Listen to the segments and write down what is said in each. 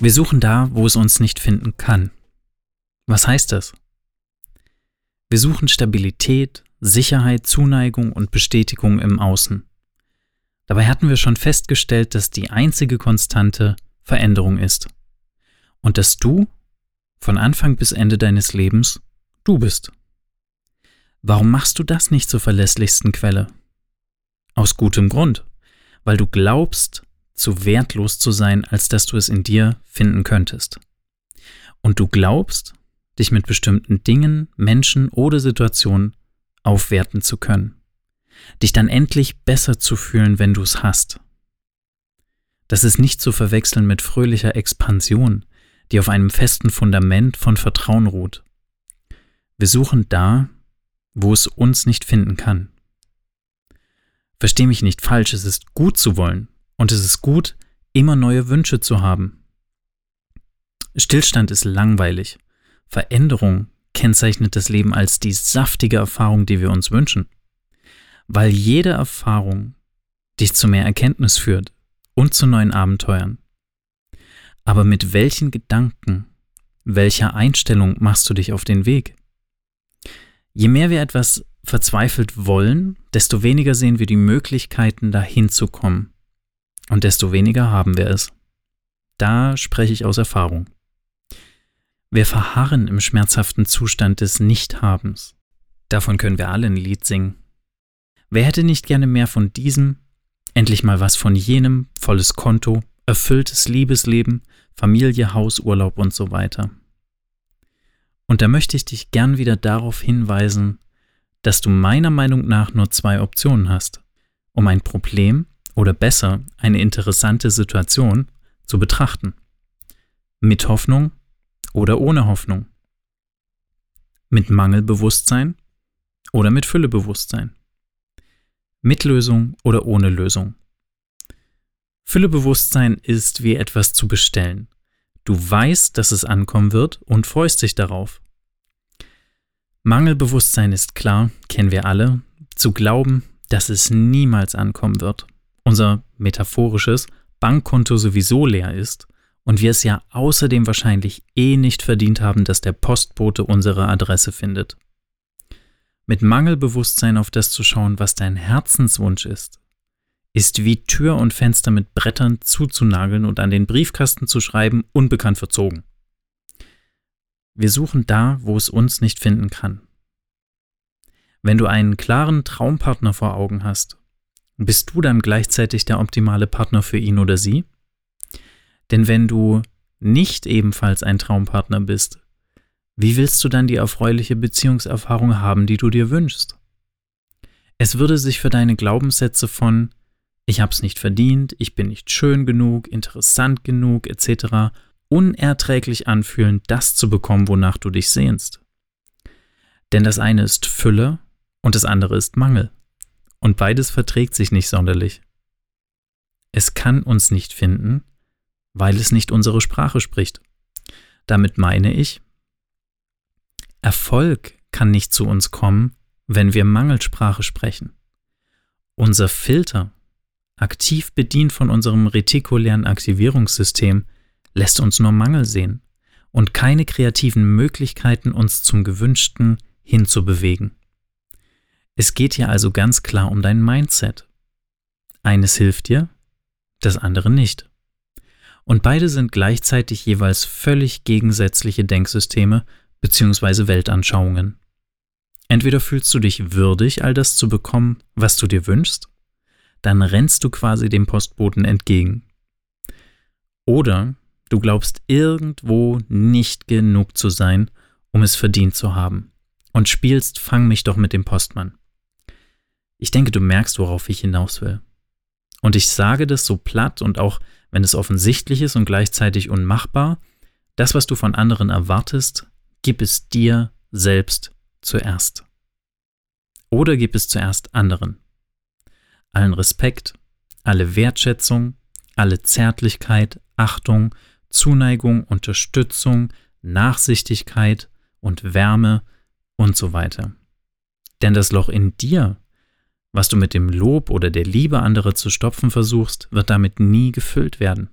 Wir suchen da, wo es uns nicht finden kann. Was heißt das? Wir suchen Stabilität, Sicherheit, Zuneigung und Bestätigung im Außen. Dabei hatten wir schon festgestellt, dass die einzige Konstante Veränderung ist. Und dass du von Anfang bis Ende deines Lebens du bist. Warum machst du das nicht zur verlässlichsten Quelle? Aus gutem Grund, weil du glaubst, zu wertlos zu sein, als dass du es in dir finden könntest. Und du glaubst, dich mit bestimmten Dingen, Menschen oder Situationen aufwerten zu können. Dich dann endlich besser zu fühlen, wenn du es hast. Das ist nicht zu verwechseln mit fröhlicher Expansion, die auf einem festen Fundament von Vertrauen ruht. Wir suchen da, wo es uns nicht finden kann. Versteh mich nicht falsch, es ist gut zu wollen, und es ist gut, immer neue Wünsche zu haben. Stillstand ist langweilig. Veränderung kennzeichnet das Leben als die saftige Erfahrung, die wir uns wünschen. Weil jede Erfahrung dich zu mehr Erkenntnis führt und zu neuen Abenteuern. Aber mit welchen Gedanken, welcher Einstellung machst du dich auf den Weg? Je mehr wir etwas verzweifelt wollen, desto weniger sehen wir die Möglichkeiten, dahin zu kommen und desto weniger haben wir es. Da spreche ich aus Erfahrung. Wir verharren im schmerzhaften Zustand des Nichthabens. Davon können wir alle ein Lied singen. Wer hätte nicht gerne mehr von diesem, endlich mal was von jenem, volles Konto, erfülltes Liebesleben, Familie, Haus, Urlaub und so weiter. Und da möchte ich dich gern wieder darauf hinweisen, dass du meiner Meinung nach nur zwei Optionen hast, um ein Problem oder besser eine interessante Situation zu betrachten. Mit Hoffnung oder ohne Hoffnung. Mit Mangelbewusstsein oder mit Füllebewusstsein. Mit Lösung oder ohne Lösung. Füllebewusstsein ist wie etwas zu bestellen. Du weißt, dass es ankommen wird und freust dich darauf. Mangelbewusstsein ist klar, kennen wir alle, zu glauben, dass es niemals ankommen wird unser metaphorisches Bankkonto sowieso leer ist und wir es ja außerdem wahrscheinlich eh nicht verdient haben, dass der Postbote unsere Adresse findet. Mit Mangelbewusstsein auf das zu schauen, was dein Herzenswunsch ist, ist wie Tür und Fenster mit Brettern zuzunageln und an den Briefkasten zu schreiben, unbekannt verzogen. Wir suchen da, wo es uns nicht finden kann. Wenn du einen klaren Traumpartner vor Augen hast bist du dann gleichzeitig der optimale Partner für ihn oder sie? Denn wenn du nicht ebenfalls ein Traumpartner bist, wie willst du dann die erfreuliche Beziehungserfahrung haben, die du dir wünschst? Es würde sich für deine Glaubenssätze von ich hab's nicht verdient, ich bin nicht schön genug, interessant genug, etc. unerträglich anfühlen, das zu bekommen, wonach du dich sehnst. Denn das eine ist Fülle und das andere ist Mangel. Und beides verträgt sich nicht sonderlich. Es kann uns nicht finden, weil es nicht unsere Sprache spricht. Damit meine ich, Erfolg kann nicht zu uns kommen, wenn wir Mangelsprache sprechen. Unser Filter, aktiv bedient von unserem retikulären Aktivierungssystem, lässt uns nur Mangel sehen und keine kreativen Möglichkeiten, uns zum Gewünschten hinzubewegen. Es geht hier also ganz klar um dein Mindset. Eines hilft dir, das andere nicht. Und beide sind gleichzeitig jeweils völlig gegensätzliche Denksysteme bzw. Weltanschauungen. Entweder fühlst du dich würdig, all das zu bekommen, was du dir wünschst, dann rennst du quasi dem Postboten entgegen. Oder du glaubst irgendwo nicht genug zu sein, um es verdient zu haben, und spielst Fang mich doch mit dem Postmann. Ich denke, du merkst, worauf ich hinaus will. Und ich sage das so platt und auch, wenn es offensichtlich ist und gleichzeitig unmachbar. Das, was du von anderen erwartest, gib es dir selbst zuerst. Oder gib es zuerst anderen. Allen Respekt, alle Wertschätzung, alle Zärtlichkeit, Achtung, Zuneigung, Unterstützung, Nachsichtigkeit und Wärme und so weiter. Denn das Loch in dir, was du mit dem Lob oder der Liebe anderer zu stopfen versuchst, wird damit nie gefüllt werden.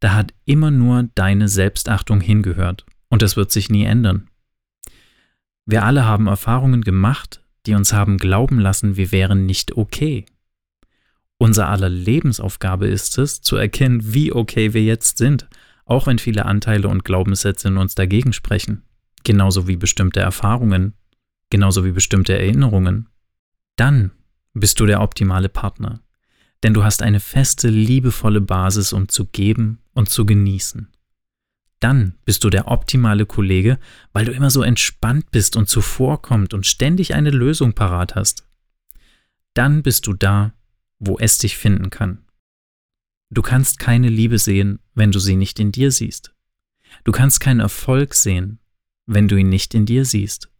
Da hat immer nur deine Selbstachtung hingehört und das wird sich nie ändern. Wir alle haben Erfahrungen gemacht, die uns haben glauben lassen, wir wären nicht okay. Unser aller Lebensaufgabe ist es, zu erkennen, wie okay wir jetzt sind, auch wenn viele Anteile und Glaubenssätze in uns dagegen sprechen, genauso wie bestimmte Erfahrungen, genauso wie bestimmte Erinnerungen. Dann bist du der optimale Partner, denn du hast eine feste, liebevolle Basis, um zu geben und zu genießen. Dann bist du der optimale Kollege, weil du immer so entspannt bist und zuvorkommt und ständig eine Lösung parat hast. Dann bist du da, wo es dich finden kann. Du kannst keine Liebe sehen, wenn du sie nicht in dir siehst. Du kannst keinen Erfolg sehen, wenn du ihn nicht in dir siehst.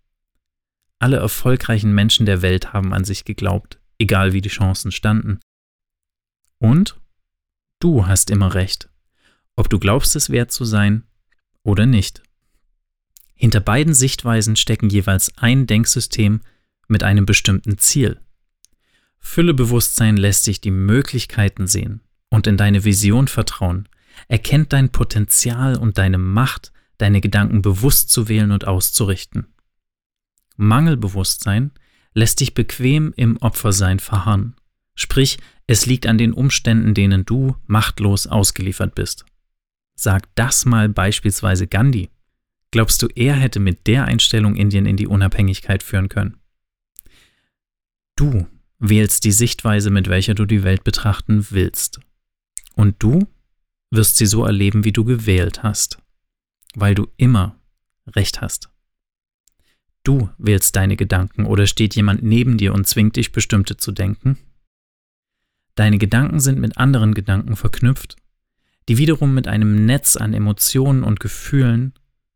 Alle erfolgreichen Menschen der Welt haben an sich geglaubt, egal wie die Chancen standen. Und du hast immer recht, ob du glaubst es wert zu sein oder nicht. Hinter beiden Sichtweisen stecken jeweils ein Denksystem mit einem bestimmten Ziel. Füllebewusstsein lässt sich die Möglichkeiten sehen und in deine Vision vertrauen, erkennt dein Potenzial und deine Macht, deine Gedanken bewusst zu wählen und auszurichten. Mangelbewusstsein lässt dich bequem im Opfersein verharren, sprich es liegt an den Umständen, denen du machtlos ausgeliefert bist. Sag das mal beispielsweise Gandhi. Glaubst du, er hätte mit der Einstellung Indien in die Unabhängigkeit führen können? Du wählst die Sichtweise, mit welcher du die Welt betrachten willst. Und du wirst sie so erleben, wie du gewählt hast, weil du immer Recht hast. Du wählst deine Gedanken oder steht jemand neben dir und zwingt dich, bestimmte zu denken? Deine Gedanken sind mit anderen Gedanken verknüpft, die wiederum mit einem Netz an Emotionen und Gefühlen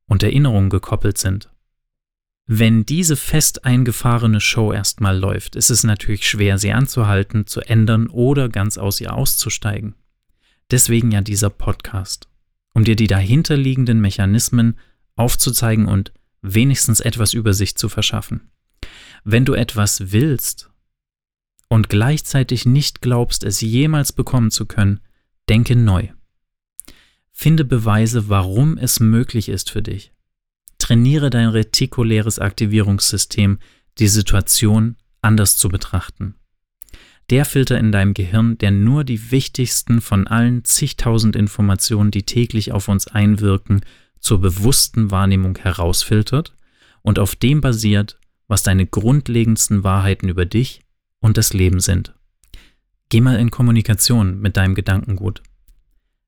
und Erinnerungen gekoppelt sind. Wenn diese fest eingefahrene Show erstmal läuft, ist es natürlich schwer, sie anzuhalten, zu ändern oder ganz aus ihr auszusteigen. Deswegen ja dieser Podcast, um dir die dahinterliegenden Mechanismen aufzuzeigen und wenigstens etwas Übersicht zu verschaffen. Wenn du etwas willst und gleichzeitig nicht glaubst, es jemals bekommen zu können, denke neu. Finde Beweise, warum es möglich ist für dich. Trainiere dein retikuläres Aktivierungssystem, die Situation anders zu betrachten. Der Filter in deinem Gehirn, der nur die wichtigsten von allen zigtausend Informationen, die täglich auf uns einwirken, zur bewussten Wahrnehmung herausfiltert und auf dem basiert, was deine grundlegendsten Wahrheiten über dich und das Leben sind. Geh mal in Kommunikation mit deinem Gedankengut.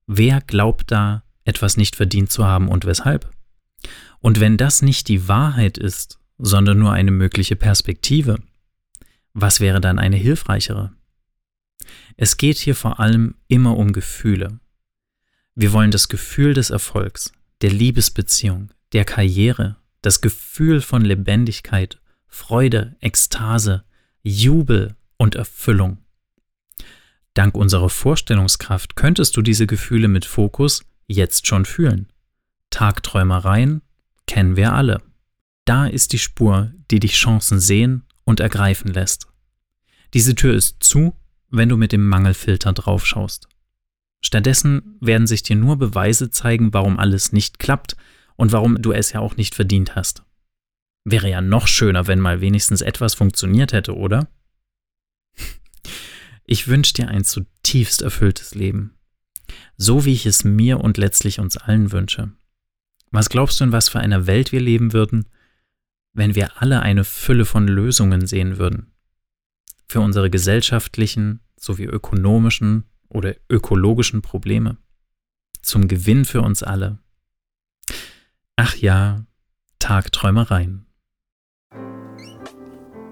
Wer glaubt da, etwas nicht verdient zu haben und weshalb? Und wenn das nicht die Wahrheit ist, sondern nur eine mögliche Perspektive, was wäre dann eine hilfreichere? Es geht hier vor allem immer um Gefühle. Wir wollen das Gefühl des Erfolgs, der Liebesbeziehung, der Karriere, das Gefühl von Lebendigkeit, Freude, Ekstase, Jubel und Erfüllung. Dank unserer Vorstellungskraft könntest du diese Gefühle mit Fokus jetzt schon fühlen. Tagträumereien kennen wir alle. Da ist die Spur, die dich Chancen sehen und ergreifen lässt. Diese Tür ist zu, wenn du mit dem Mangelfilter draufschaust. Stattdessen werden sich dir nur Beweise zeigen, warum alles nicht klappt und warum du es ja auch nicht verdient hast. Wäre ja noch schöner, wenn mal wenigstens etwas funktioniert hätte, oder? Ich wünsche dir ein zutiefst erfülltes Leben. So wie ich es mir und letztlich uns allen wünsche. Was glaubst du, in was für einer Welt wir leben würden, wenn wir alle eine Fülle von Lösungen sehen würden? Für unsere gesellschaftlichen sowie ökonomischen oder ökologischen Probleme. Zum Gewinn für uns alle. Ach ja, Tagträumereien.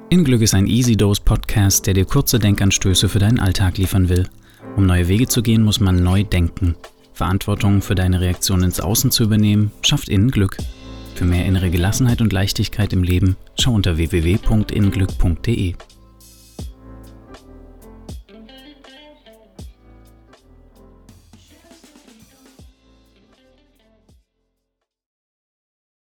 In Glück ist ein Easy Dose Podcast, der dir kurze Denkanstöße für deinen Alltag liefern will Um neue Wege zu gehen, muss man neu denken. Verantwortung für deine Reaktion ins Außen zu übernehmen, schafft Innenglück. Für mehr innere Gelassenheit und Leichtigkeit im Leben, schau unter www.innenglück.de.